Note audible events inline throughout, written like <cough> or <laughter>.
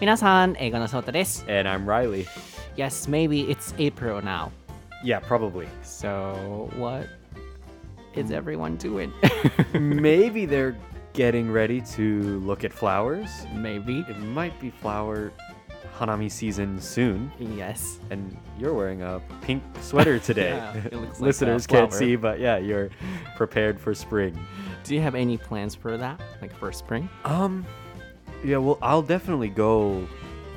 Minasan, Eigo no desu. And I'm Reilly. Yes, maybe it's April now. Yeah, probably. So, what is everyone doing? <laughs> maybe they're getting ready to look at flowers. Maybe. It might be flower Hanami season soon. Yes. And you're wearing a pink sweater <laughs> today. yeah, like <laughs> Listeners can't see, but yeah, you're prepared for spring. Do you have any plans for that? Like for spring? Um, yeah, well, I'll definitely go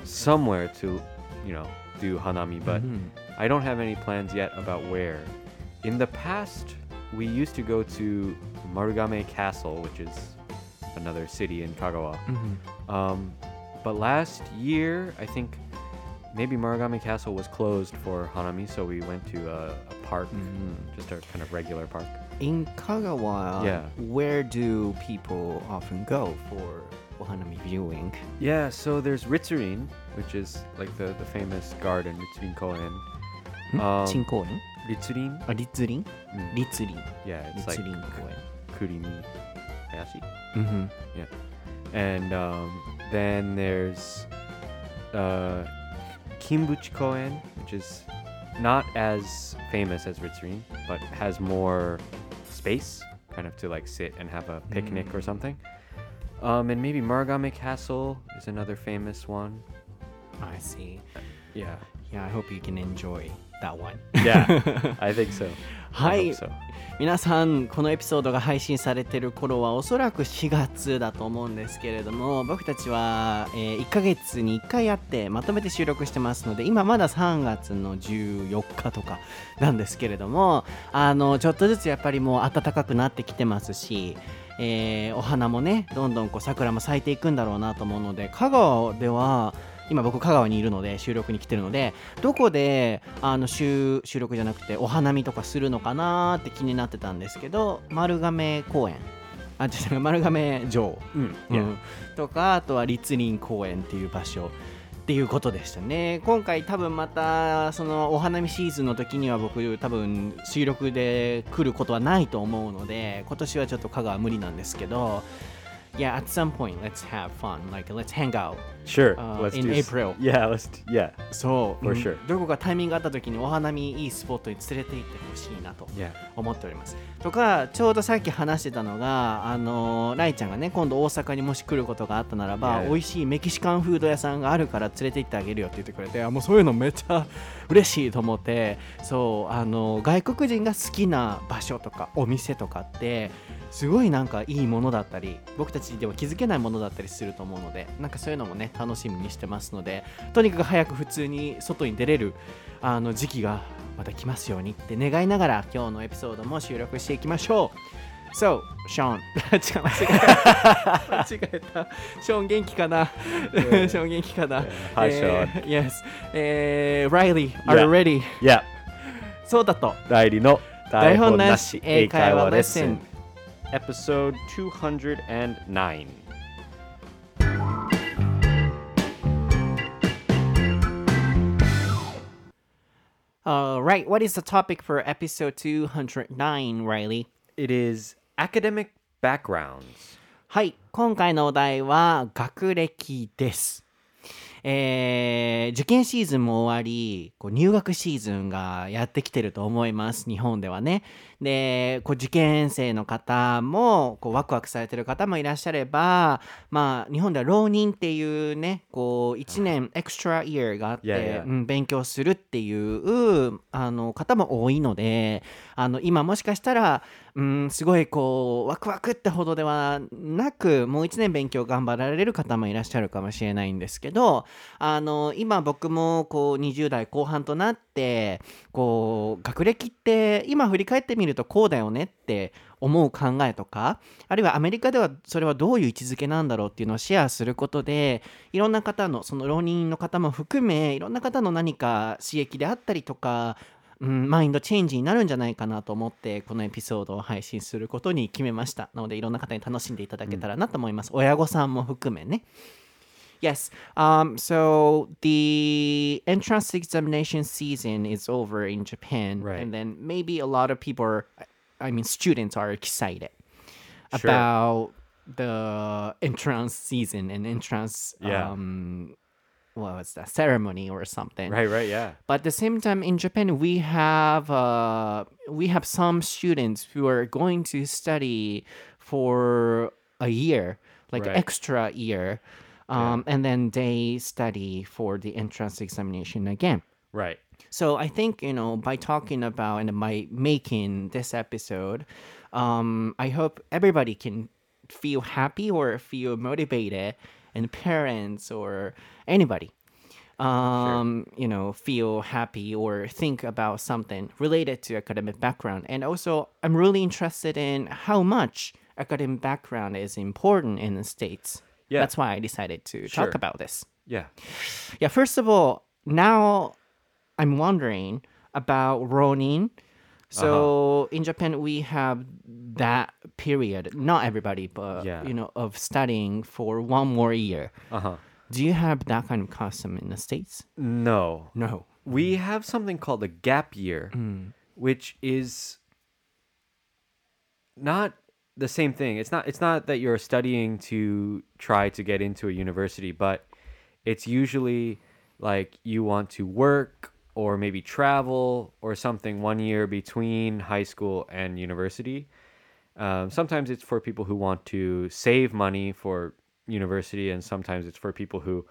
somewhere to, you know, do hanami, but Mhm. I don't have any plans yet about where. In the past, we used to go to Marugame Castle, which is another city in Kagawa. Mhm. Um, but last year, I think maybe Marugame Castle was closed for hanami, so we went to a, a park, Mhm. just a kind of regular park. In Kagawa, Yeah. where do people often go for I'm viewing. Yeah, so there's Ritsurin, which is like the, the famous garden, Ritsurin Koen. Hmm? Um, 新公園 Ritsurin? あ、栗林 Mm. Yeah, it's 立 like 林公園 Kurimi Hayashi. うんふん Yeah. And um, then there's uh, Kimbuchi Koen, which is not as famous as Ritsurin, but has more space, kind of to like sit and have a picnic or something. Um, and maybe Marugame Castle is another famous one. I see. Yeah. Yeah, I hope you can enjoy that one. Yeah, I <laughs> think so. はい so. 皆さんこのエピソードが配信されてる頃はおそらく4月だと思うんですけれども僕たちは、えー1ヶ月に1回やってまとめて収録してますので今まだ3月の14日とかなんですけれどもあのちょっとずつやっぱりもう暖かくなってきてますしえーお花もねどんどんこう桜も咲いていくんだろうなと思うので香川では今僕香川にいるので収録に来てるのでどこであの収収録じゃなくてお花見とかするのかなーって気になってたんですけど丸亀公園。あ違う丸亀城、Mm, う yeah. ん。とかあとは立林公園っていう場所っていうことでしたね今回多分またそのお花見シーズンの時には僕多分収録で来ることはないと思うので今年はちょっと香川無理なんですけど Yeah, at some point, let's have fun. Like, let's hang out. Sure. Uh, let's in do April. Yeah, let's. Yeah. そう、For うん sure. どこかタイミングがあった時にお花見いいスポットに連れて行ってほしいなと Yeah. 思っております。とかちょうどさっき話してたのがあのーライちゃんがね今度大阪にもし来ることがあったならば、Yeah. 美味しいメキシカンフード屋さんがあるから連れて行ってあげるよって言ってくれてあもうそういうのめっちゃ嬉しいと思ってそうあのー外国人が好きな場所とかお店とかってすごいなんかいいものだったり僕たちでは気づけないものだったりすると思うのでなんかそういうのもね楽しみにしてますのでとにかく早く普通に外に出れるあの時期がまた来ますようにって願いながら今日のエピソードも収録していきましょう。So, Sean <laughs> 違う間違えた。間違えた。ショーン元気かな？ショーン元気かな？Hi, えー Yes. えー Riley are you Yeah. ready? Yeah. そうだと。代理の台本なし英会話レッスン。Episode 209. Alright, what is the topic for episode 209, Riley? It is academic backgrounds. はい、今回のお題は学歴です。えー受験シーズンも終わり、こう入学シーズンがやってきてると思います、日本ではね。で、こう受験生の方も、こうワクワクされてる方もいらっしゃれば、まあ、日本では浪人っていうね、こう、1年エクストライヤーがあって、うん勉強するっていうあの方も多いので、あの今もしかしたら、うん、すごいこうワクワクってほどではなくもう1年勉強頑張られる方もいらっしゃるかもしれないんですけどあの今僕もこう20代後半となってこう学歴って今振り返ってみるとこうだよねって思う考えとかあるいはアメリカではそれはどういう位置づけなんだろうっていうのをシェアすることでいろんな方のその浪人の方も含めいろんな方の何か刺激であったりとかうん、マインドチェンジになるんじゃないかなと思ってこのエピソードを配信することに決めました。なのでいろんな方に楽しんでいただけたらなと思います、親御さんも含めね。Yes. Um, so the entrance examination season is over in Japan, Right. and then maybe a lot of people are, I mean, students are excited Sure. about the entrance season and entrance Yeah. um, what was that ceremony or something. Right, right, yeah. But at the same time, in Japan, we have uh, we have some students who are going to study for a year, like Right. extra year, um, and then they study for the entrance examination again. Right. So I think you know by talking about and by making this episode, um, I hope everybody can feel happy or feel motivated, and parents or anybody, um, you know, feel happy or think about something related to academic background. And also, I'm really interested in how much academic background is important in the states. Yeah. That's why I decided to Sure. talk about this. Yeah. Yeah, first of all, now I'm wondering about Ronin. So in Japan, we have that period. Not everybody, but Yeah. you know, of studying for one more year. Uh-huh. Do you have that kind of custom in the states? No. No. We have something called a gap year, which is not the same thing. It's not it's not that you're studying to try to get into a university, but it's usually like you want to work or maybe travel or something one year between high school and university. Um, sometimes it's for people who want to save money for university, and sometimes it's for people who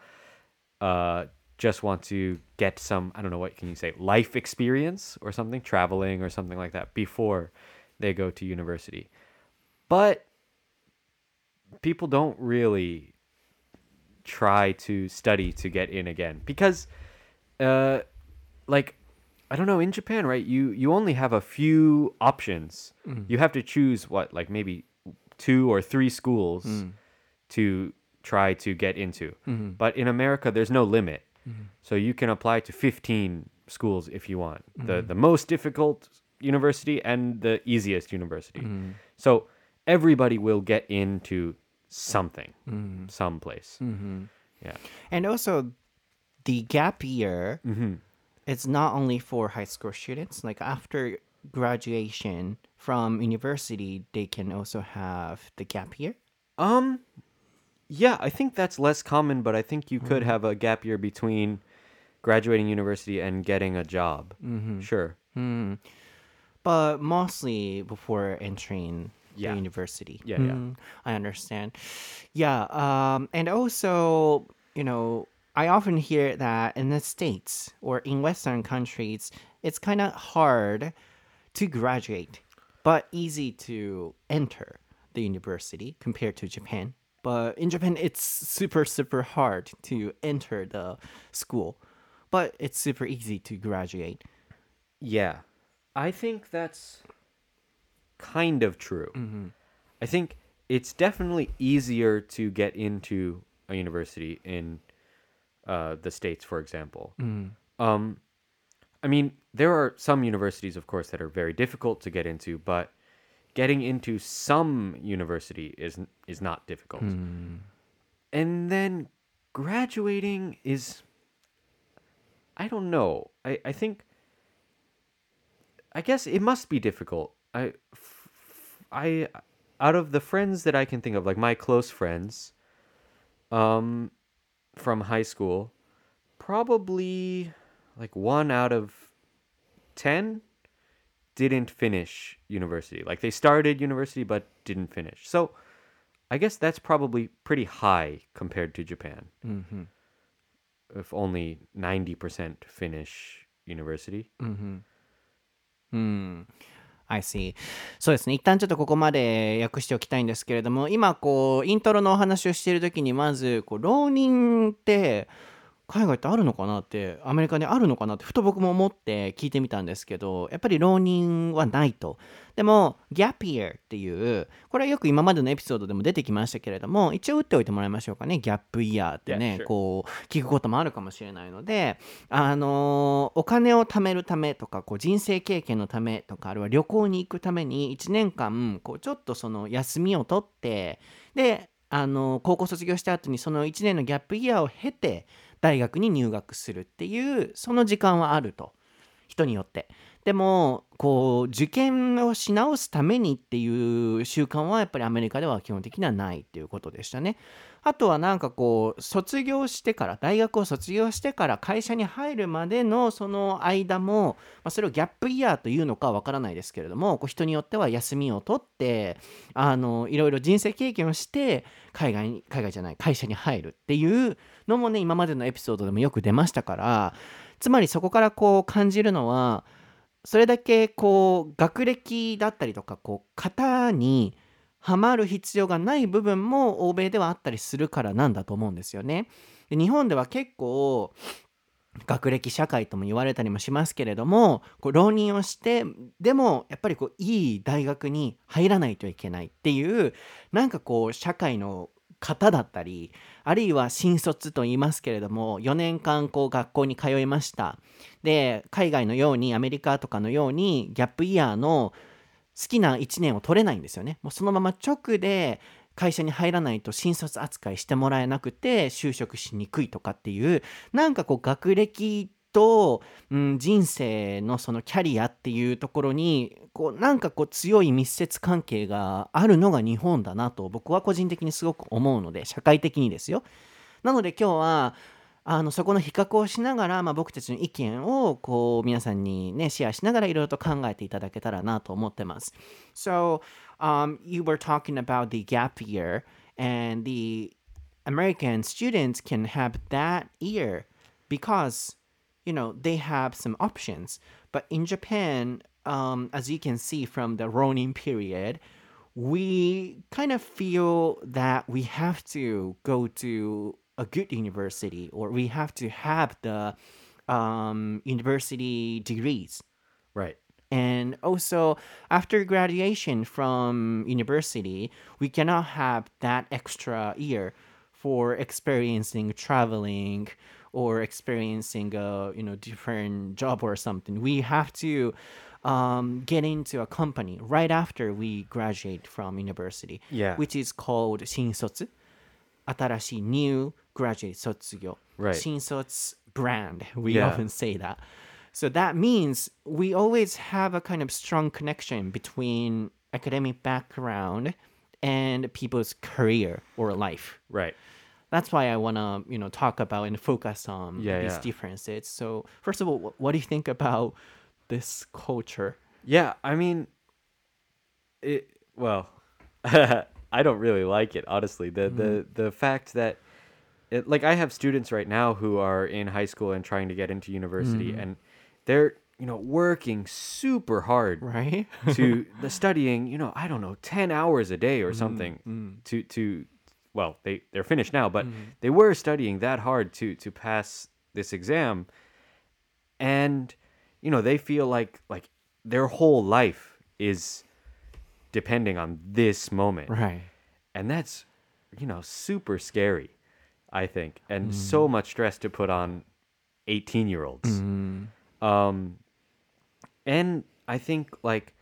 uh, just want to get some, I don't know, what can you say, life experience or something, traveling or something like that before they go to university. But people don't really try to study to get in again because, uh, like, I don't know, in Japan, right? You you only have a few options. Mm. You have to choose what, like maybe two or three schools mm. to try to get into. Mm-hmm. But in America, there's no limit. Mm-hmm. So you can apply to 15 schools if you want. The mm-hmm. the most difficult university and the easiest university. So everybody will get into something, some place. Yeah. And also, the gap year Mm-hmm. it's not only for high school students. Like after graduation from university, they can also have the gap year. Um, yeah, I think that's less common, but I think you could have a gap year between graduating university and getting a job. Mm-hmm. Sure. but mostly before entering Yeah. the university. Yeah, yeah. Mm, I understand. Yeah, um, and also, you know, I often hear that in the states or in Western countries, it's kind of hard to graduate, but easy to enter the university compared to Japan. But in Japan, it's super super hard to enter the school, but it's super easy to graduate. Yeah. I think that's kind of true. I think it's definitely easier to get into a university in uh, the States, for example. Um, I mean, there are some universities, of course, that are very difficult to get into, but getting into some university is is not difficult. And then graduating is I don't know. I, I think I guess it must be difficult. I I out of the friends that I can think of, like my close friends um from high school, probably like one out of 10 didn't finish university. Like they started university but didn't finish. So I guess that's probably pretty high compared to Japan. Mm-hmm. If only 90% finish university. うん。I see. そうですね。一旦ちょっとここまで訳しておきたいんですけれども、今、こう、イントロのお話をしているときに、まず、こう、浪人って、海外ってあるのかなって、アメリカにあるのかなって、ふと僕も思って聞いてみたんですけど、やっぱり浪人はないと。でも、gap year っていう、これはよく今までのエピソードでも出てきましたけれども、一応打っておいてもらいましょうかね。ギャップイヤーってね、Yeah, sure. こう、聞くこともあるかもしれないので、あのーお金を貯めるためとか、こう、人生経験のためとか、あるいは旅行に行くために、1年間、こう、ちょっとその休みを取って、で、あのー高校卒業した後にその1年のギャップイヤーを経て、大学に入学するっていう、その時間はあると。人によって。でもこう受験をし直すためにっていう習慣はやっぱりアメリカでは基本的にはないっていうことでしたね。あとはなんかこう卒業してから大学を卒業してから会社に入るまでのその間も、まあ、それをギャップイヤーというのかわからないですけれどもこう人によっては休みを取ってあのいろいろ人生経験をして海外に海外じゃない会社に入るっていうのもね今までのエピソードでもよく出ましたからつまりそこからこう感じるのはそれだけこう学歴だったりとかこう型にはまる必要がない部分も欧米ではあったりするからなんだと思うんですよね。で日本では結構学歴社会とも言われたりもしますけれどもこう浪人をしてでもやっぱりこういい大学に入らないといけないっていうなんかこう社会の方だったりあるいは新卒と言いますけれども4年間こう学校に通いましたで海外のようにアメリカとかのようにギャップイヤーの好きな1年を取れないんですよね。もうそのまま直で会社に入らないと新卒扱いしてもらえなくて就職しにくいとかっていうなんかこう学歴と、うん、人生のそのキャリアっていうところにこうなんかこう強い密接関係があるのが日本だなと僕は個人的にすごく思うので社会的にですよ。なので今日はあのそこの比較をしながら、まあ、僕たちの意見をこう皆さんにねシェアしながらいろいろと考えていただけたらなと思ってます。So, um, you were talking about the gap year and the American students can have that year because you know they have some options. But in Japan, um, as you can see from the Ronin period, we kind of feel that we have to go to a good university or we have to have the um, university degrees. Right. And also, after graduation from university, we cannot have that extra year for experiencing traveling or experiencing a you know different job or something. We have to um, get into a company right after we graduate from university, Yeah. which is called 新卒。新しい new graduate 卒業。 Right. 新卒 brand. We Yeah. often say that. So that means we always have a kind of strong connection between academic background and people's career or life. Right. That's why I want to, you know, talk about and focus on Yeah, these yeah. differences. So, first of all, wh- what do you think about this culture? Yeah, I mean, it. Well, <laughs> I don't really like it, honestly. The the mm-hmm. the fact that, it, like, I have students right now who are in high school and trying to get into university, mm-hmm. and they're you know working super hard <laughs> Right? to the studying. You know, I don't know, ten hours a day or mm-hmm. something mm. to to. Well, they they're finished now, but mm-hmm. they were studying that hard to to pass this exam, and you know they feel like like their whole life is depending on this moment. Right. and that's you know super scary i think and so mm-hmm. much stress to put on 18 year olds mm-hmm. um and i think like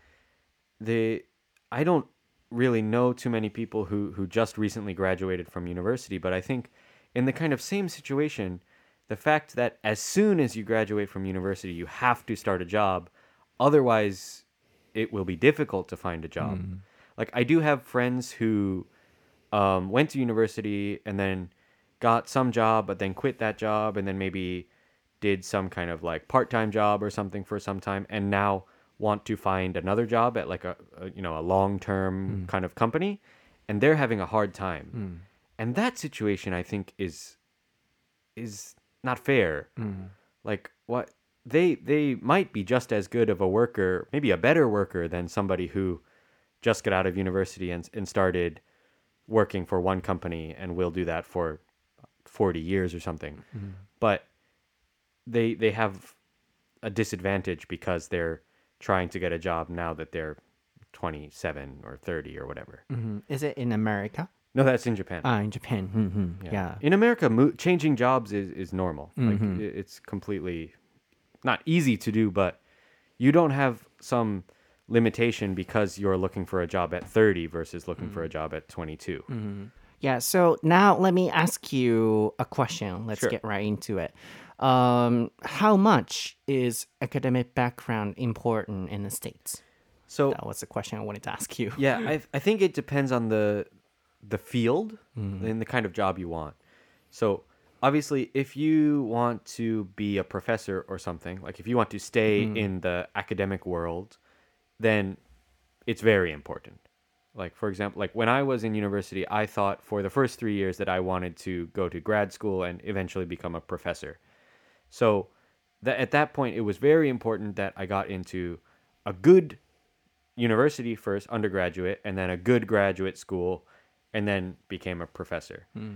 the i don't really know too many people who who just recently graduated from university but i think in the kind of same situation the fact that as soon as you graduate from university you have to start a job otherwise it will be difficult to find a job. Like i do have friends who um, went to university and then got some job, but then quit that job and then maybe did some kind of like part-time job or something for some time, and now want to find another job at like a, a you know a long-term hmm. kind of company, and they're having a hard time. Hmm. And that situation, I think, is is not fair. Hmm. Like what they they might be just as good of a worker, maybe a better worker than somebody who just got out of university and and started working for one company and will do that for 40 years or something. But they they have a disadvantage because they're trying to get a job now that they're 27 or 30 or whatever. Mhm. Is it in America? No, that's in Japan. Ah, in Japan. Mhm. Yeah. In America, mo- changing jobs is, is normal. Like it's completely not easy to do, but you don't have some limitation because you're looking for a job at 30 versus looking for a job at 22. Yeah, so now let me ask you a question. Let's Sure. get right into it. Um, how much is academic background important in the states? So That was the question I wanted to ask you. yeah, I <laughs> I think it depends on the the field and the kind of job you want. So obviously, if you want to be a professor or something, like if you want to stay in the academic world, then it's very important. Like for example, like when I was in university, I thought for the first three years that I wanted to go to grad school and eventually become a professor. So that at that point, it was very important that I got into a good university first, undergraduate, and then a good graduate school, and then became a professor. Hmm.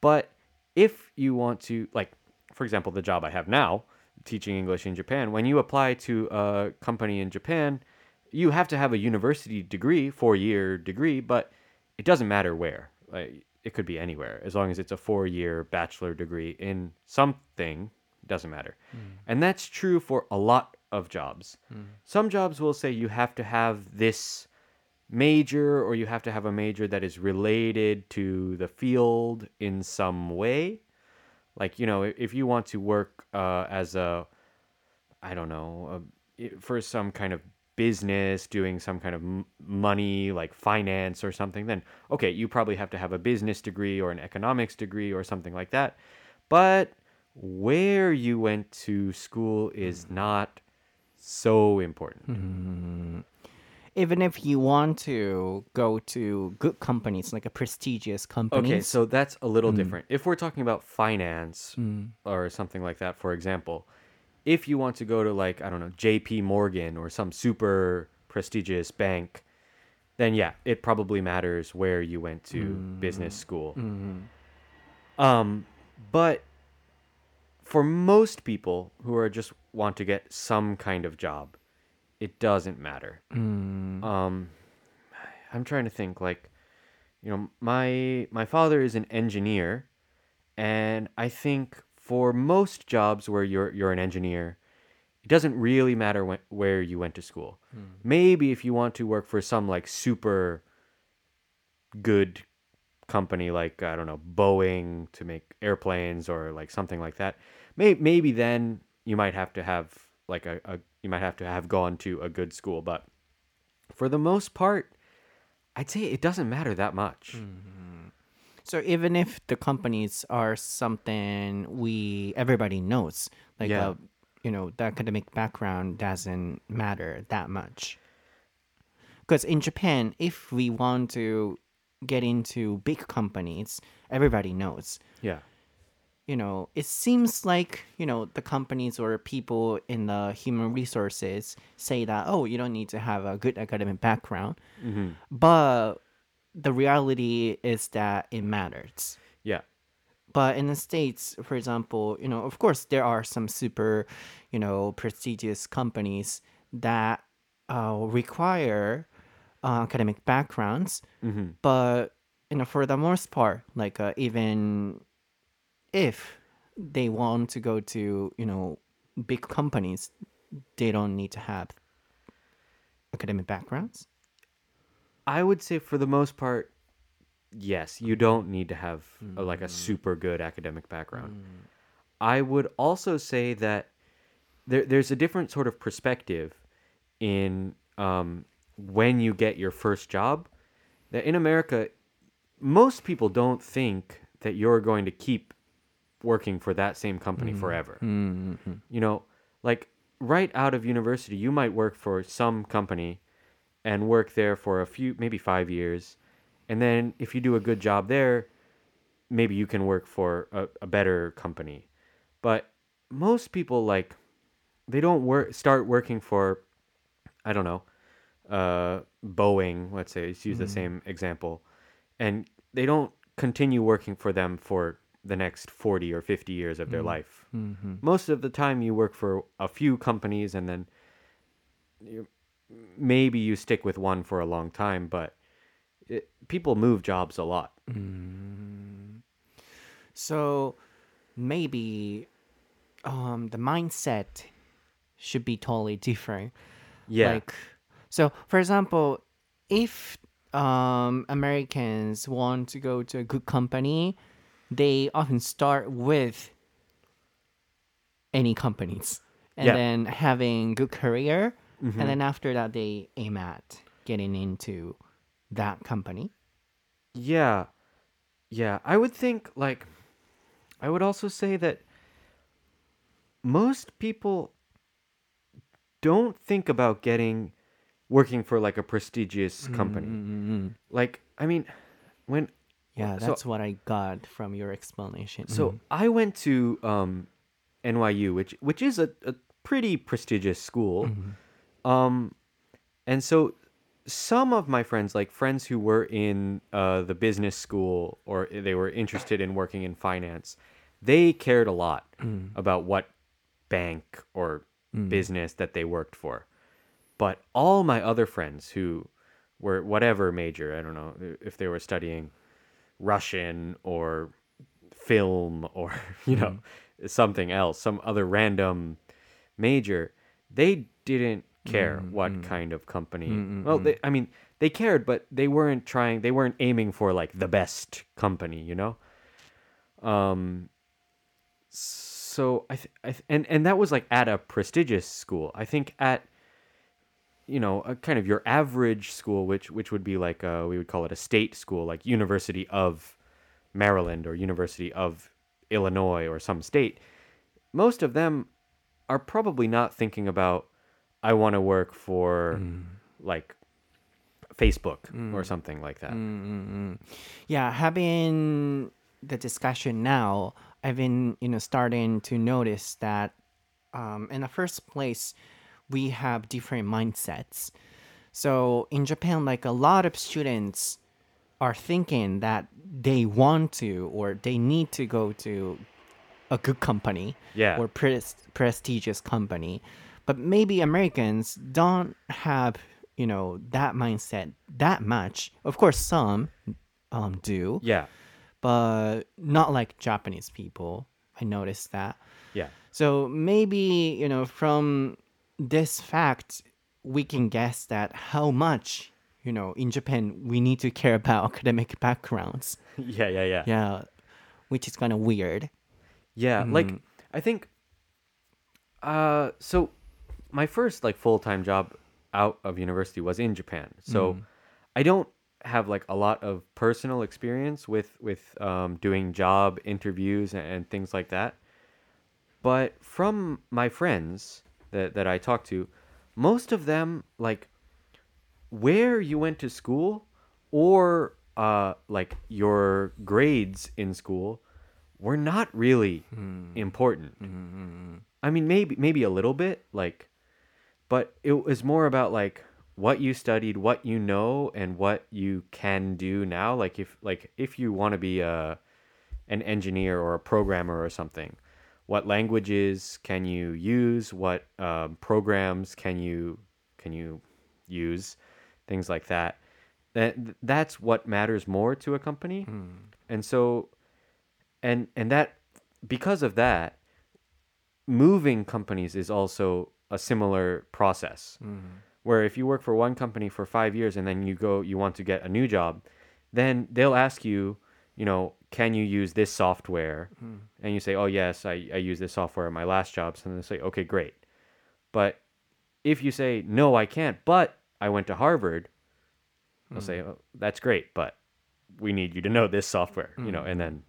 But if you want to, like, for example, the job I have now, teaching English in Japan, when you apply to a company in Japan, you have to have a university degree, four year degree, but it doesn't matter where. Like, it could be anywhere as long as it's a four year bachelor degree in something, doesn't matter. And that's true for a lot of jobs. Some jobs will say you have to have this major or you have to have a major that is related to the field in some way. Like, you know, if you want to work uh, as a, I don't know, a, for some kind of business, doing some kind of m- money, like finance or something, then okay, you probably have to have a business degree or an economics degree or something like that. But where you went to school is mm. not so important. Hmm. Even if you want to go to good companies, like a prestigious company. Okay, so that's a little hmm. different. If we're talking about finance hmm. or something like that, for example, if you want to go to like I don't know J.P. Morgan or some super prestigious bank, then yeah, it probably matters where you went to business school. Um, but for most people who are just want to get some kind of job, it doesn't matter. Um, I'm trying to think like, you know, my my father is an engineer, and I think for most jobs where you're you're an engineer, it doesn't really matter when, where you went to school. Maybe if you want to work for some like super good company like I don't know Boeing to make airplanes or like something like that. May, maybe then you might have to have like a, a you might have to have gone to a good school, but for the most part, I'd say it doesn't matter that much. So even if the companies are something we everybody knows, like Yeah. uh, you know, the academic background doesn't matter that much. Because in Japan, if we want to get into big companies, everybody knows. Yeah. You know, it seems like you know the companies or people in the human resources say that oh, you don't need to have a good academic background, but the reality is that it matters. Yeah. But in the States, for example, you know, of course, there are some super, you know, prestigious companies that uh, require uh, academic backgrounds. But, you know, for the most part, like uh, even if they want to go to, you know, big companies, they don't need to have academic backgrounds. I would say for the most part, yes, you don't need to have a, like a super good academic background. I would also say that there, there's a different sort of perspective in um, when you get your first job. That in America, most people don't think that you're going to keep working for that same company mm-hmm. forever. Mm-hmm. You know, like right out of university, you might work for some company and work there for a few, maybe five years. And then if you do a good job there, maybe you can work for a, a better company. But most people, like, they don't work, start working for, I don't know, uh, Boeing, let's say, let's use the mm-hmm. same example. And they don't continue working for them for the next 40 or 50 years of their life. Most of the time, you work for a few companies and then you, maybe you stick with one for a long time, but it, people move jobs a lot. So maybe um, the mindset should be totally different. Yeah. Like, so for example, if um, Americans want to go to a good company, they often start with any companies and Yeah. then having good career Mhm. and mm-hmm. then after that they aim at getting into that company Yeah. Yeah. I would think, like, I would also say that most people don't think about getting working for like a prestigious mm-hmm, company. Mm-mm-mm. Like, I mean, when yeah So- that's what i got from your explanation. So I went to um, NYU, which which is a, a pretty prestigious school. Um, and so some of my friends, like friends who were in uh, the business school or they were interested in working in finance, they cared a lot about what bank or business that they worked for. But all my other friends who were whatever major, I don't know if they were studying Russian or film or <laughs> you know mm-hmm. something else, some other random major, they didn't care mm-hmm, what mm-hmm. kind of company. Well, they, I mean, they cared, but they weren't trying. They weren't aiming for like the best company, you know. Um. So I, th- I th- and and that was like at a prestigious school. I think at you know a kind of your average school, which which would be like uh we would call it a state school, like University of Maryland or University of Illinois or some state. Most of them are probably not thinking about I want to work for like Facebook or something like that. Mm-mm-mm. yeah having the discussion now i've been you know starting to notice that um, in the first place we have different mindsets so in japan like a lot of students are thinking that they want to or they need to go to a good company Yeah. or pres- prestigious company but maybe americans don't have you know that mindset that much of course some um, do Yeah. but not like japanese people i noticed that Yeah. so maybe you know from this fact we can guess that how much you know in japan we need to care about <laughs> academic backgrounds <laughs> Yeah, yeah, yeah. yeah which is kind of weird Yeah, like I think uh so my first like full-time job out of university was in Japan. So I don't have like a lot of personal experience with with um doing job interviews and, and things like that. But from my friends that that I talk to, most of them like where you went to school or uh like your grades in school were not really hmm. important. Hmm, hmm, I mean maybe maybe a little bit like but it was more about like what you studied, what you know and what you can do now. Like if like if you want to be a an engineer or a programmer or something what languages can you use? What um, programs can you can you use? Things like that. That that's what matters more to a company. And so and and that because of that moving companies is also a similar process. Where if you work for one company for five years and then you go you want to get a new job then they'll ask you you know can you use this software hmm. and you say oh yes i, I use this software at my last job so then they say okay great but if you say no i can't but i went to harvard they'll hmm. say oh, that's great but we need you to know this software you know hmm. and then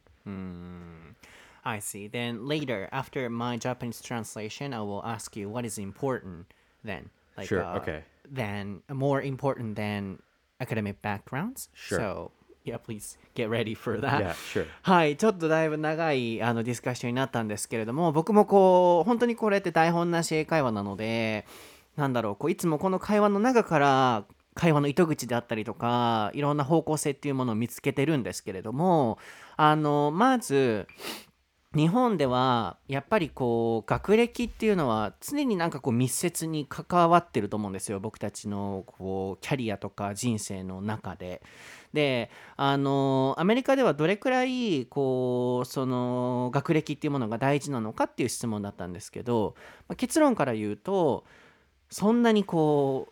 I see. Then later, after my Japanese translation, I will ask you what is important then. Like, Sure, uh, okay. Then more important than academic backgrounds. Sure. So yeah, please get ready for that. yeah sure はい、ちょっとだいぶ長いあのディスカッションになったんですけれども、僕もこう、本当にこれって台本なし英会話なので、なんだろう、こういつもこの会話の中から、会話の糸口であったりとか、いろんな方向性っていうものを見つけてるんですけれども、あの、まず、日本ではやっぱりこう学歴っていうのは常になんかこう密接に関わってると思うんですよ僕たちのこうキャリアとか人生の中で。であのアメリカではどれくらいこうその学歴っていうものが大事なのかっていう質問だったんですけど、まあ結論から言うとそんなにこ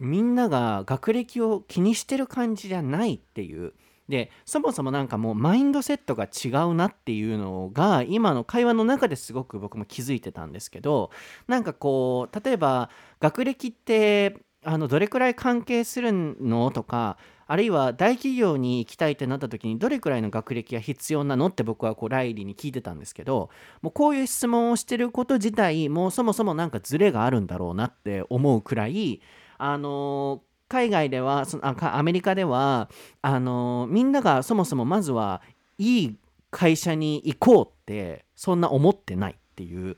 うみんなが学歴を気にしてる感じじゃないっていう。でそもそもなんかもうマインドセットが違うなっていうのが今の会話の中ですごく僕も気づいてたんですけどなんかこう例えば学歴ってあのどれくらい関係するのとかあるいは大企業に行きたいってなった時にどれくらいの学歴が必要なのって僕はこうライリーに聞いてたんですけどもうこういう質問をしてること自体もうそもそもなんかズレがあるんだろうなって思うくらいあの海外ではそのアメリカではあのみんながそもそもまずはいい会社に行こうってそんな思ってないっていう。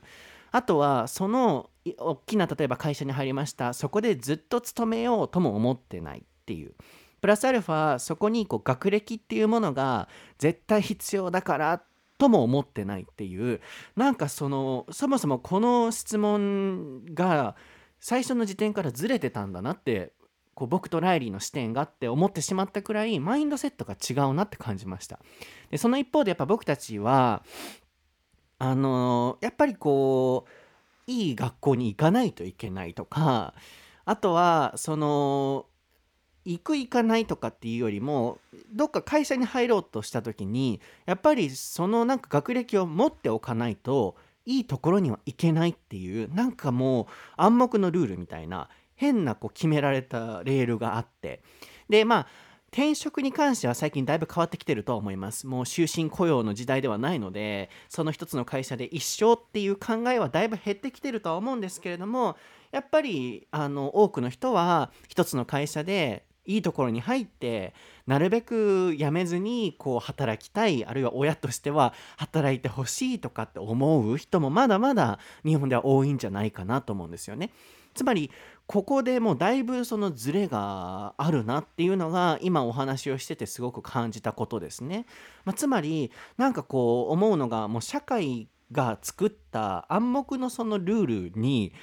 あとはその大きな例えば会社に入りました。そこでずっと勤めようとも思ってないっていう。プラスアルファそこにこう学歴っていうものが絶対必要だからとも思ってないっていうなんかそのそもそもこの質問が最初の時点からずれてたんだなってこう僕とライリーの視点があって思ってしまったくらいマインドセットが違うなって感じました。でその一方でやっぱ僕たちはあのやっぱりこういい学校に行かないといけないとかあとはその行く行かないとかっていうよりもどっか会社に入ろうとした時にやっぱりそのなんか学歴を持っておかないといいところには行けないっていうなんかもう暗黙のルールみたいな変なこう決められたレールがあって。でまあ転職に関しては最近だいぶ変わってきてるとは思います。もう終身雇用の時代ではないのでその一つの会社で一生っていう考えはだいぶ減ってきてるとは思うんですけれどもやっぱりあの多くの人は一つの会社でいいところに入ってなるべく辞めずにこう働きたいあるいは親としては働いてほしいとかって思う人もまだまだ日本では多いんじゃないかなと思うんですよね。つまりここでもうだいぶそのズレがあるなっていうのが今お話をしててすごく感じたことですね。まあ、つまりなんかこう思うのがもう社会が作った暗黙のそのルールに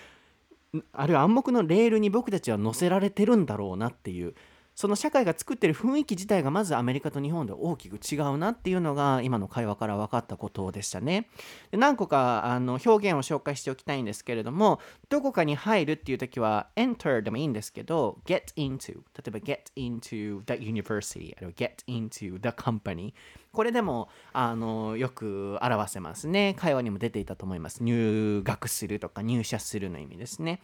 あるいは暗黙のレールに僕たちは乗せられてるんだろうなっていうその社会が作ってる雰囲気自体がまずアメリカと日本で大きく違うなっていうのが今の会話から分かったことでしたね。で何個かあの表現を紹介しておきたいんですけれどもどこかに入るっていう時は enter でもいいんですけど get into 例えば get into the university あるいは get into the company これでもあのよく表せますね。会話にも出ていたと思います。入学するとか入社するの意味ですね。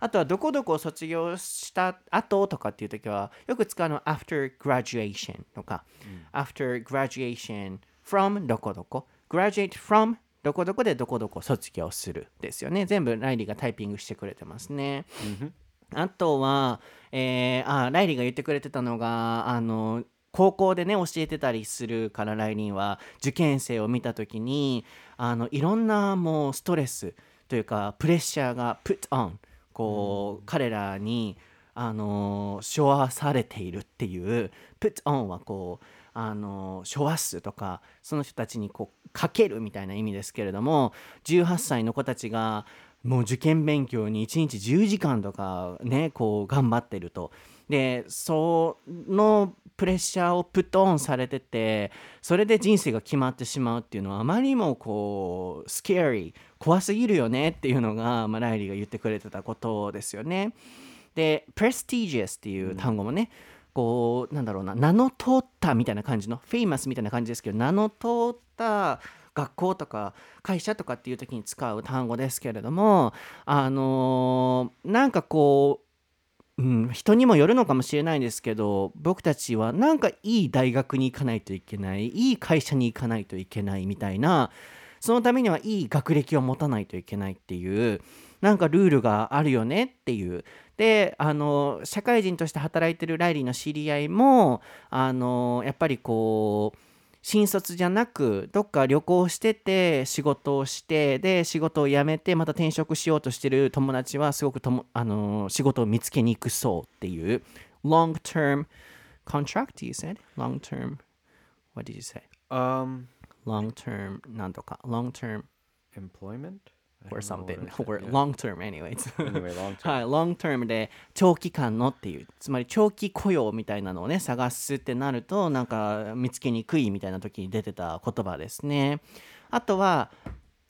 あとはどこどこを卒業した後とかっていう時はよく使うのは after graduation とか、after graduation from どこどこ graduate from どこどこでどこどこ卒業するですよね。全部ライリーがタイピングしてくれてますね、あとは、えー、あライリーが言ってくれてたのがあの高校でね教えてたりするからライリーは受験生を見た時にあのいろんなもうストレスというかプレッシャーが put on こう、彼らにあの背負わされているっていう put on はこうあの背負わすとかその人たちにこうかけるみたいな意味ですけれども18歳の子たちがもう受験勉強に1日10時間とかねこう頑張ってると。でそのプレッシャーをプットオンされててそれで人生が決まってしまうっていうのはあまりにもこうスケアリー怖すぎるよねっていうのが、まあ、ライリーが言ってくれてたことですよね。で prestigious っていう単語もね、こうなんだろうな名の通ったみたいな感じの famous みたいな感じですけど名の通った学校とか会社とかっていう時に使う単語ですけれどもあのー、なんかこううん、人にもよるのかもしれないんですけど僕たちはなんかいい大学に行かないといけないいい会社に行かないといけないみたいなそのためにはいい学歴を持たないといけないっていうなんかルールがあるよねっていう。であの社会人として働いてるライリーの知り合いもあのやっぱりこう新卒じゃなくどっか旅行してて仕事をしてで仕事を辞めてまた転職しようとしてる友達はすごくともあの仕事を見つけに行くそうっていう long term contract you said long term what did you say Um, long term なんとか long term employment or something or long term anyways Anyway, long term. はい、long term で長期間のっていうつまり長期雇用みたいなのをね探すってなるとなんか見つけにくいみたいな時に出てた言葉ですねあとは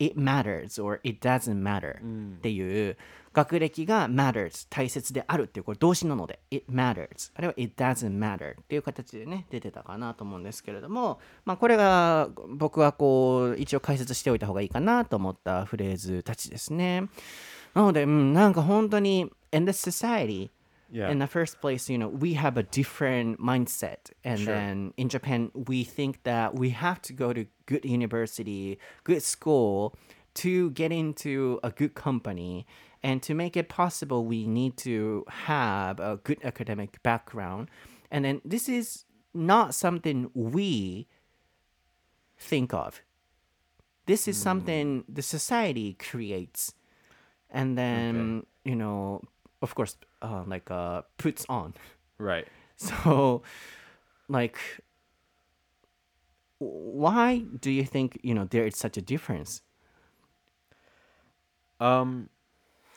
it matters or it doesn't matter っていう、学歴が matters 大切であるっていうこれ動詞なので it matters あるいは it doesn't matter っていう形でね出てたかなと思うんですけれどもまあこれが僕はこう一応解説しておいた方がいいかなと思ったフレーズたちですねなので、うん、なんか本当に in this society Yeah. in the first place, you know, we have a different mindset. And Sure. then in Japan, we think that we have to go to good university, good school to get into a good company. And to make it possible, we need to have a good academic background. And then this is not something we think of. This is something the society creates. And then, you know, of course, uh, like uh, puts on. Right. <laughs> So, like, why do you think you know there is such a difference? Um,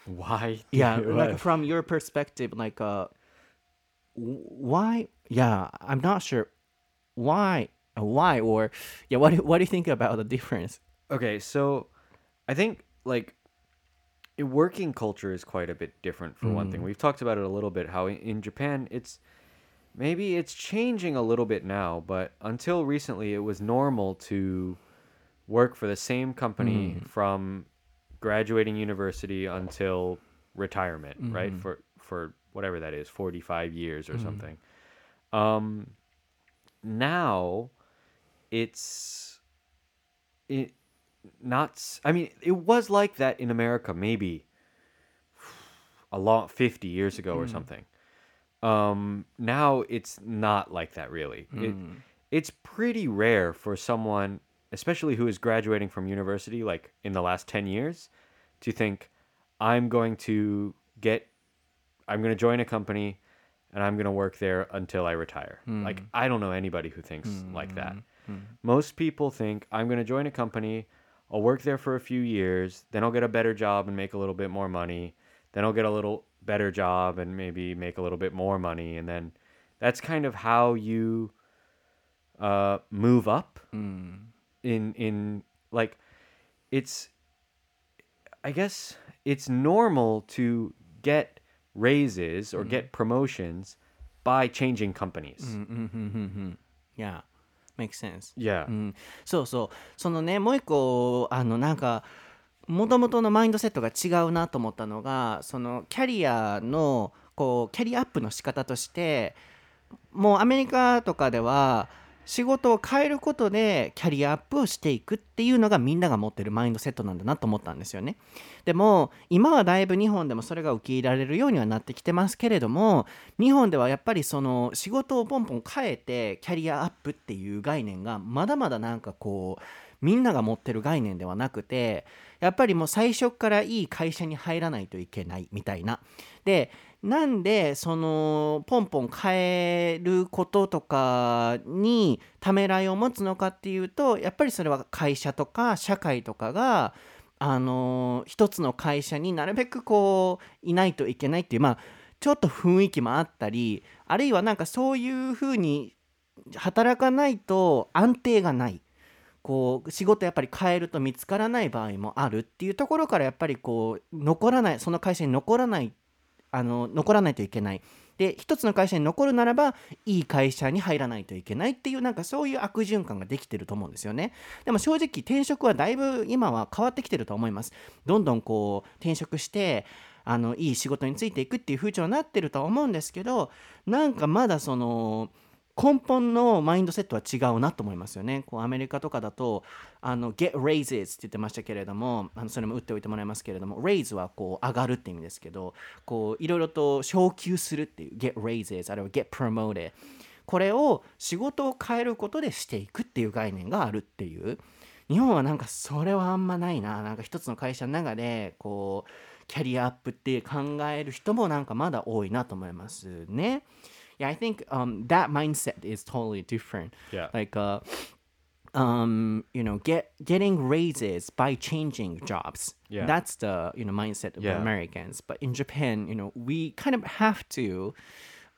why? <laughs> Yeah, like from your perspective, like, uh, why? Yeah, I'm not sure why, why, or yeah, what do, what do you think about the difference? Okay, so I think like working culture is quite a bit different for one thing. We've talked about it a little bit how in Japan it's maybe it's changing a little bit now, but until recently it was normal to work for the same company from graduating university until retirement, right? For for whatever that is, 45 years or something. Um now it's it not I mean it was like that in america maybe a lot 50 years ago or something. Um now it's not like that really. It, it's pretty rare for someone especially who is graduating from university like in the last 10 years to think i'm going to get i'm going to join a company and i'm going to work there until i retire. Hmm. Like i don't know anybody who thinks hmm. like that. Hmm. Most people think i'm going to join a company i'll work there for a few years then i'll get a better job and make a little bit more money then i'll get a little better job and maybe make a little bit more money and then that's kind of how you uh, move up in in like it's i guess it's normal to get raises or get promotions by changing companies Yeah, makes sense. yeah うん、そうそうそのねもう一個あのなんかもともとのマインドセットが違うなと思ったのがそのキャリアのこうキャリアアップの仕方としてもうアメリカとかでは仕事を変えることでキャリアアップをしていくっていうのがみんなが持ってるマインドセットなんだなと思ったんですよね。でも今はだいぶ日本でもそれが受け入れられるようにはなってきてますけれども日本ではやっぱりその仕事をポンポン変えてキャリアアップっていう概念がまだまだなんかこうみんなが持ってる概念ではなくてやっぱりもう最初からいい会社に入らないといけないみたいな。でなんでそのポンポン変えることとかにためらいを持つのかっていうとやっぱりそれは会社とか社会とかがあの一つの会社になるべくこういないといけないっていうまあちょっと雰囲気もあったりあるいはなんかそういうふうに働かないと安定がないこう仕事やっぱり変えると見つからない場合もあるっていうところからやっぱりこう残らないその会社に残らないあの残らないといけない。で一つの会社に残るならばいい会社に入らないといけないっていうなんかそういう悪循環ができてると思うんですよね。でも正直転職はだいぶ今は変わってきてると思います。どんどんこう転職してあのいい仕事についていくっていう風潮になってるとは思うんですけどなんかまだその根本のマインドセットは違うなと思いますよね。こうアメリカとかだとあの get raises って言ってましたけれどもあのそれも打っておいてもらいますけれども raise はこう上がるって意味ですけどこういろいろと昇給するっていう get raises あるいは get promoted これを仕事を変えることでしていくっていう概念があるっていう日本はなんかそれはあんまないななんか一つの会社の中でこうキャリアアップって考える人もなんかまだ多いなと思いますね。Yeah, I think um, that mindset is totally different. Yeah. Like, uh, um, you know, get getting raises by changing jobs. Yeah. That's the you know mindset of Yeah. Americans. But in Japan, you know, we kind of have to,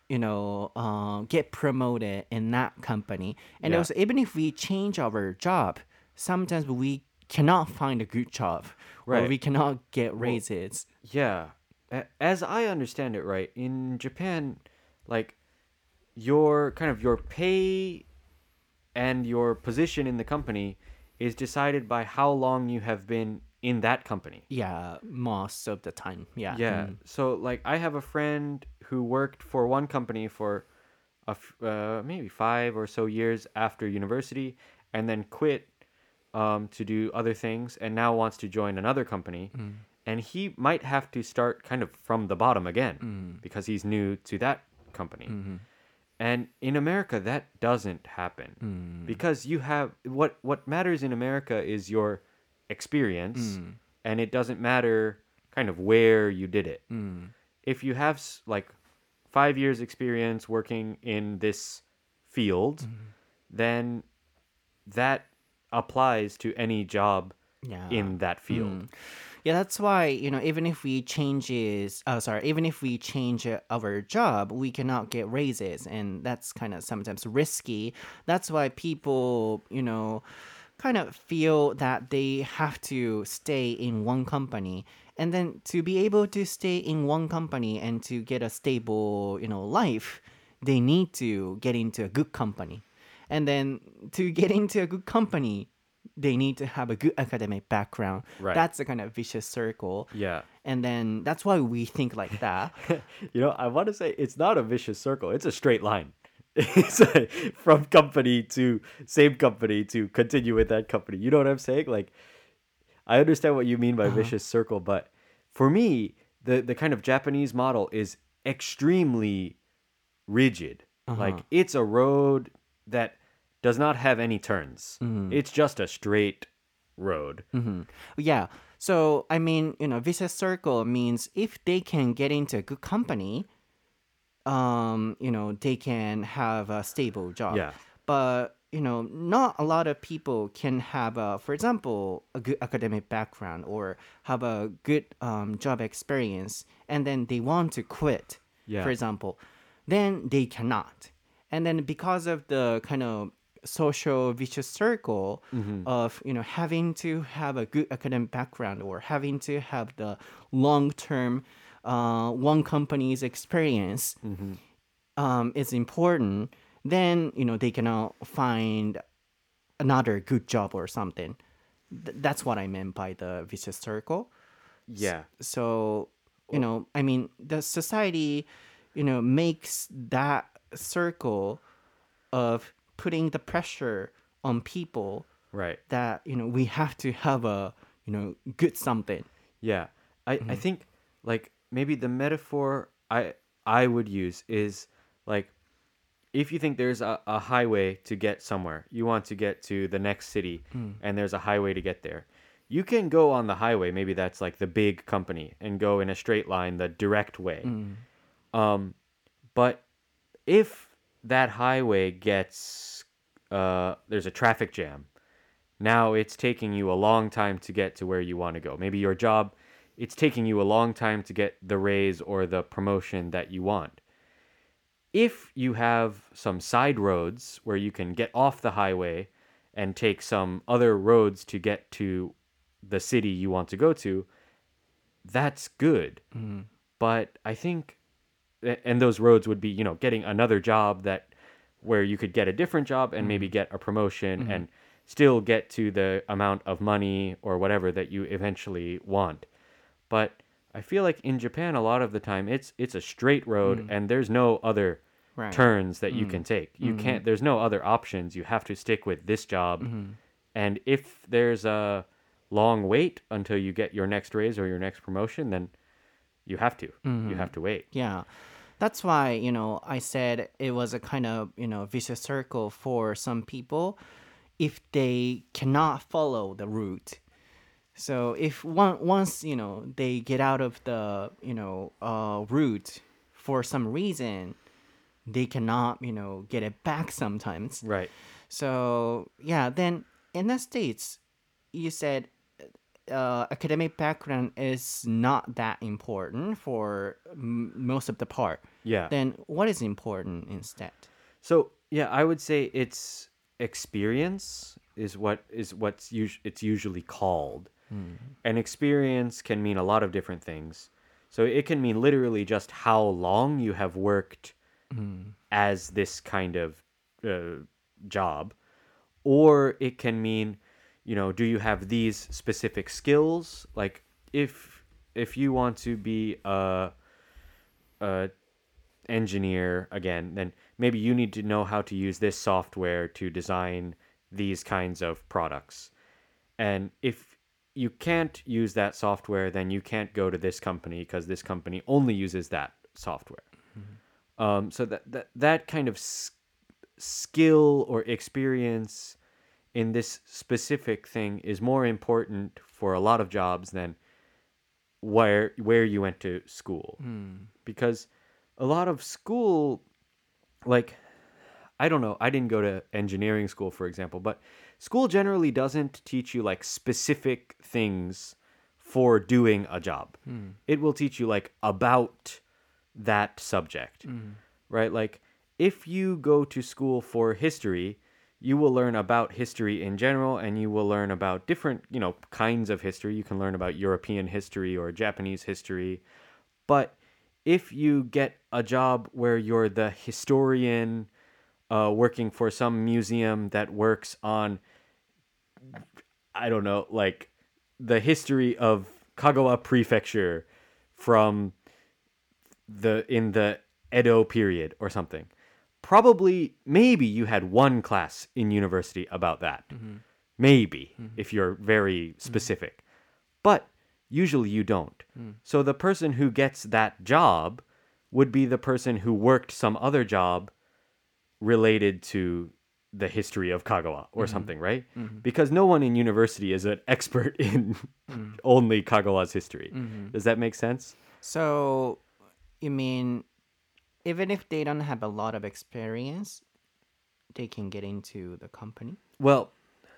you know, uh, get promoted in that company. And Yeah. also, even if we change our job, sometimes we cannot find a good job or Right. we cannot get raises. Yeah. As I understand it, right, in Japan, like your kind of your pay and your position in the company is decided by how long you have been in that company. yeah, most of the time. Yeah. Yeah. Mm. So like I have a friend who worked for one company for a f- uh, maybe 5 or so years after university and then quit um, to do other things and now wants to join another company and he might have to start kind of from the bottom again because he's new to that company. And in America that doesn't happen hmm. because you have what what matters in America is your experience hmm. and it doesn't matter kind of where you did it. Hmm. If you have like 5 years experience working in this field then that applies to any job Yeah. in that field. Yeah, that's why you know even if we changes, oh sorry, even if we change uh, our job, we cannot get raises, and that's kind of sometimes risky. That's why people you know kind of feel that they have to stay in one company, and then to be able to stay in one company and to get a stable you know life, they need to get into a good company, and then to get into a good company. They need to have a good academic background. Right. That's a kind of vicious circle. Yeah. And then that's why we think like <laughs> that. you know, I want to say it's not a vicious circle. It's a straight line. <laughs> It's like from company to same company to continue with that company. You know what I'm saying? Like, I understand what you mean by uh-huh. vicious circle, but for me, the the kind of Japanese model is extremely rigid. Like uh-huh. it's a road that does not have any turns. It's just a straight road. yeah. So, I mean, you know, vicious circle means if they can get into a good company, um, you know, they can have a stable job. Yeah. But, you know, not a lot of people can have, a, for example, a good academic background or have a good um, job experience and then they want to quit, Yeah. for example, then they cannot. And then because of the kind of social vicious circle of you know having to have a good academic background or having to have the long term uh, one company's experience um, is important then you know they cannot find another good job or something. Th- that's what i meant by the vicious circle. Yeah. so you know i mean the society you know makes that circle of putting the pressure on people Right. that you know we have to have a you know good something Yeah. I, I mm-hmm. think like maybe the metaphor I I would use is like if you think there's a, a highway to get somewhere, you want to get to the next city hmm. and there's a highway to get there. You can go on the highway, maybe that's like the big company, and go in a straight line the direct way. Mm. Um but if that highway gets uh there's a traffic jam now it's taking you a long time to get to where you want to go. Maybe your job, it's taking you a long time to get the raise or the promotion that you want. If you have some side roads where you can get off the highway and take some other roads to get to the city you want to go to, that's good. But I think, and those roads would be, you know, getting another job that where you could get a different job and maybe mm-hmm. get a promotion mm-hmm. and still get to the amount of money or whatever that you eventually want. But I feel like in Japan a lot of the time it's it's a straight road mm. and there's no other Right. turns that you mm. can take. You mm-hmm. can't there's no other options. You have to stick with this job. And if there's a long wait until you get your next raise or your next promotion, then you have to. You have to wait. Yeah. That's why, you know, I said it was a kind of, you know, vicious circle for some people if they cannot follow the route. So if one once, you know, they get out of the, you know, uh route for some reason, they cannot, you know, get it back sometimes. Right. So yeah, then in the states, you said uh, academic background is not that important for m- most of the part, yeah. then what is important instead? So yeah, I would say it's experience is what is what's us- it's usually called. Mm. And experience can mean a lot of different things. So it can mean literally just how long you have worked mm. as this kind of uh, job, or it can mean you know, do you have these specific skills? Like if if you want to be a, a engineer again, then maybe you need to know how to use this software to design these kinds of products. And if you can't use that software, then you can't go to this company because this company only uses that software. Um, so that, that that kind of s- skill or experience in this specific thing is more important for a lot of jobs than where where you went to school mm. because a lot of school like i don't know i didn't go to engineering school for example but school generally doesn't teach you like specific things for doing a job mm. it will teach you like about that subject mm. right like if you go to school for history you will learn about history in general and you will learn about different you know kinds of history you can learn about european history or japanese history but if you get a job where you're the historian uh, working for some museum that works on i don't know like the history of kagawa prefecture from the in the Edo period or something. Probably maybe you had one class in university about that. Mm-hmm. Maybe mm-hmm. if you're very mm-hmm. specific. But usually you don't. Mm. So the person who gets that job would be the person who worked some other job related to the history of Kagawa or something, right? Because no one in university is an <laughs> expert in mm. only Kagawa's history. Does that make sense? So, you mean even if they don't have a lot of experience, they can get into the company? Well,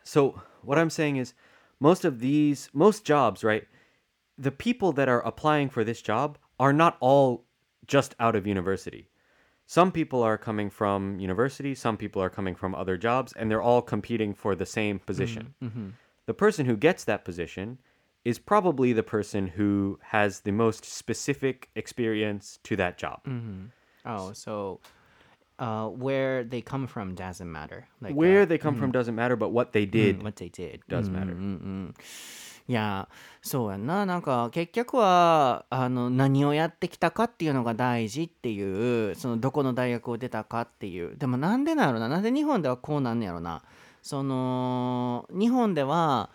so what I'm saying is most of these most jobs, right? The people that are applying for this job are not all just out of university. Some people are coming from university, some people are coming from other jobs, and they're all competing for the same mm-hmm, position. Mm-hmm. The person who gets that position is probably the person who has the most specific experience to that job. Mm-hmm. Oh, so uh, where they come from doesn't matter. Like Where uh, they come from doesn't matter, but what they did what they did does matter. いやそうやんななんか結局はあの何をやってきたかっていうのが大事っていうそのどこの大学を出たかっていうでもなんでなんやろななんで日本ではこうなんねやろなその日本では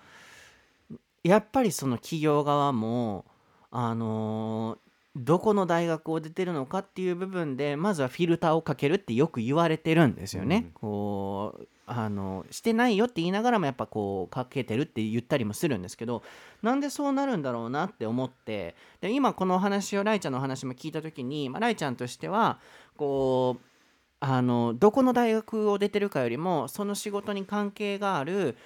やっぱりその企業側もあのどこの大学を出てるのかっていう部分でまずはフィルターをかけるってよく言われてるんですよね。こうあのしてないよって言いながらもやっぱこうかけてるって言ったりもするんですけどなんでそうなるんだろうなって思ってで今このお話をライちゃんのお話も聞いた時に、まあ、ライちゃんとしてはこうあのどこの大学を出てるかよりもその仕事に関係がある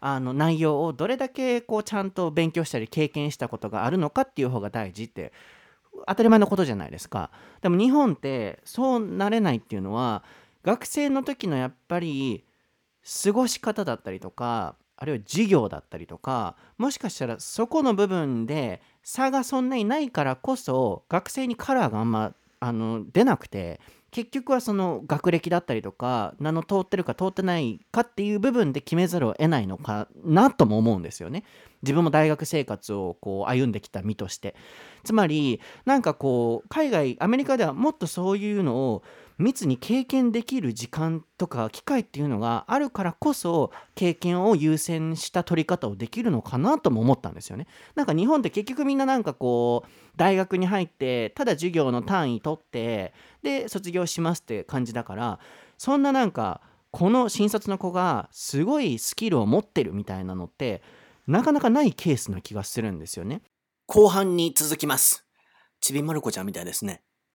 あの内容をどれだけこうちゃんと勉強したり経験したことがあるのかっていう方が大事って当たり前のことじゃないですか。でも日本ってそうなれないっていうのは学生の時のやっぱり過ごし方だったりとかあるいは授業だったりとかもしかしたらそこの部分で差がそんなにないからこそ学生にカラーがあんまあの出なくて結局はその学歴だったりとか名の通ってるか通ってないかっていう部分で決めざるを得ないのかなとも思うんですよね。自分も大学生活をこう歩んできた身としてつまりなんかこう海外アメリカではもっとそういうのを密に経験できる時間とか機会っていうのがあるからこそ経験を優先した取り方をできるのかなとも思ったんですよね。なんか日本って結局みんななんかこう大学に入ってただ授業の単位取ってで卒業しますって感じだからそんななんかこの新卒の子がすごいスキルを持ってるみたいなのってなかなかないケースな気がするんですよね。後半に続きます。ちびまる子ちゃんみたいですね。